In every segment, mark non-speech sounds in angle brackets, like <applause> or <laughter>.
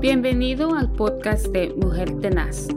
Bienvenido al podcast de Mujer Tenaz.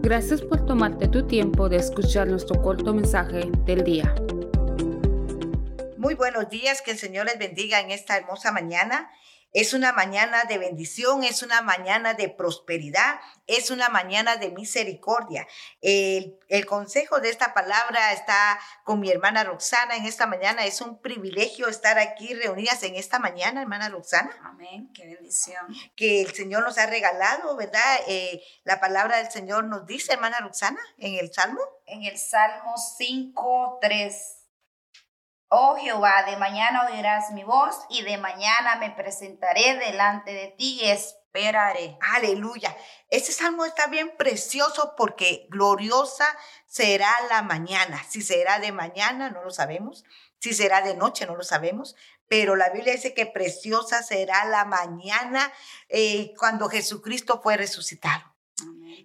Gracias por tomarte tu tiempo de escuchar nuestro corto mensaje del día. Muy buenos días, que el Señor les bendiga en esta hermosa mañana. Es una mañana de bendición, es una mañana de prosperidad, es una mañana de misericordia. El, consejo de esta palabra está con mi hermana Roxana en esta mañana. Es un privilegio estar aquí reunidas en esta mañana, hermana Roxana. Amén, qué bendición. Que el Señor nos ha regalado, ¿verdad? Eh, la palabra del Señor nos dice, hermana Roxana, en el Salmo. En el Salmo 5, 3 Oh Jehová, de mañana oirás mi voz y de mañana me presentaré delante de ti y esperaré. Aleluya. Este salmo está bien precioso porque gloriosa será la mañana. Si será de mañana, no lo sabemos. Si será de noche, no lo sabemos. Pero la Biblia dice que preciosa será la mañana eh, cuando Jesucristo fue resucitado.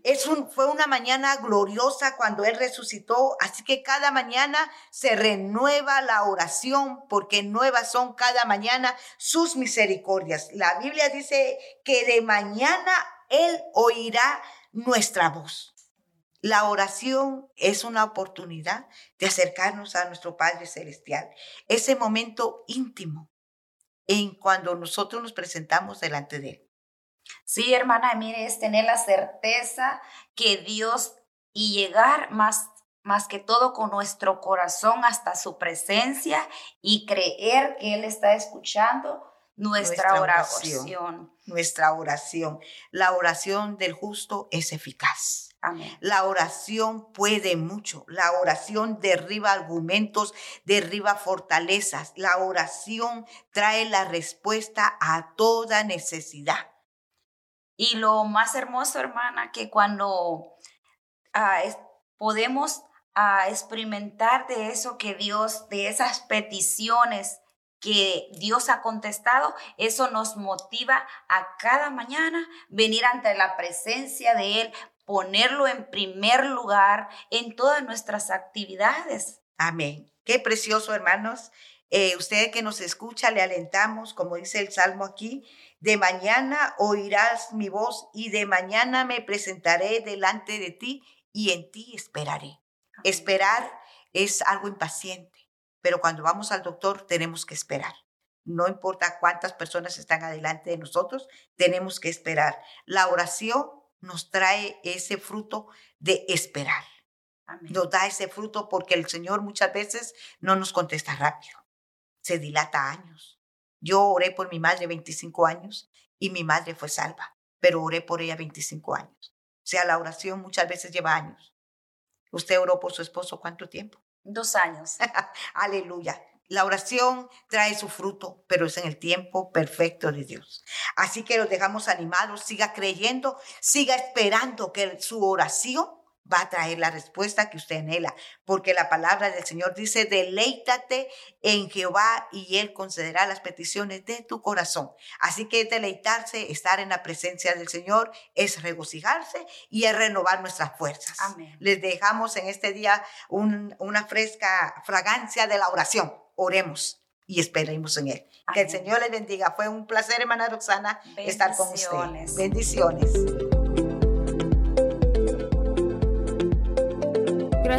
Es un, fue una mañana gloriosa cuando Él resucitó, así que cada mañana se renueva la oración porque nuevas son cada mañana sus misericordias. La Biblia dice que de mañana Él oirá nuestra voz. La oración es una oportunidad de acercarnos a nuestro Padre Celestial. Ese momento íntimo en cuando nosotros nos presentamos delante de Él. Sí, hermana, mire, es tener la certeza que Dios y llegar más más que todo con nuestro corazón hasta su presencia y creer que Él está escuchando nuestra, oración. Nuestra oración. La oración del justo es eficaz. Amén. La oración puede mucho. La oración derriba argumentos, derriba fortalezas. La oración trae la respuesta a toda necesidad. Y lo más hermoso, hermana, que cuando ah, podemos ah, experimentar de eso que Dios, de esas peticiones que Dios ha contestado, eso nos motiva a cada mañana venir ante la presencia de Él, ponerlo en primer lugar en todas nuestras actividades. Amén. Qué precioso, hermanos. Eh, usted que nos escucha, le alentamos, como dice el Salmo aquí, de mañana oirás mi voz y de mañana me presentaré delante de ti y en ti esperaré. Esperar es algo impaciente, pero cuando vamos al doctor tenemos que esperar. No importa cuántas personas están adelante de nosotros, tenemos que esperar. La oración nos trae ese fruto de esperar. Nos da ese fruto porque el Señor muchas veces no nos contesta rápido. Se dilata años yo oré por mi madre 25 años y mi madre fue salva, pero oré por ella 25 años. O sea, la oración muchas veces lleva años. ¿Usted oró por su esposo cuánto tiempo? Dos años. <laughs> Aleluya. La oración trae su fruto, pero es en el tiempo perfecto de Dios. Así que los dejamos animados, siga creyendo, siga esperando que su oración va a traer la respuesta que usted anhela, porque la palabra del Señor dice, deleítate en Jehová y Él concederá las peticiones de tu corazón. Así que deleitarse, estar en la presencia del Señor, es regocijarse y es renovar nuestras fuerzas. Les dejamos en este día una fresca fragancia de la oración. Oremos y esperemos en Él. Que el Señor les bendiga. Fue un placer, hermana Roxana, estar con usted. Bendiciones.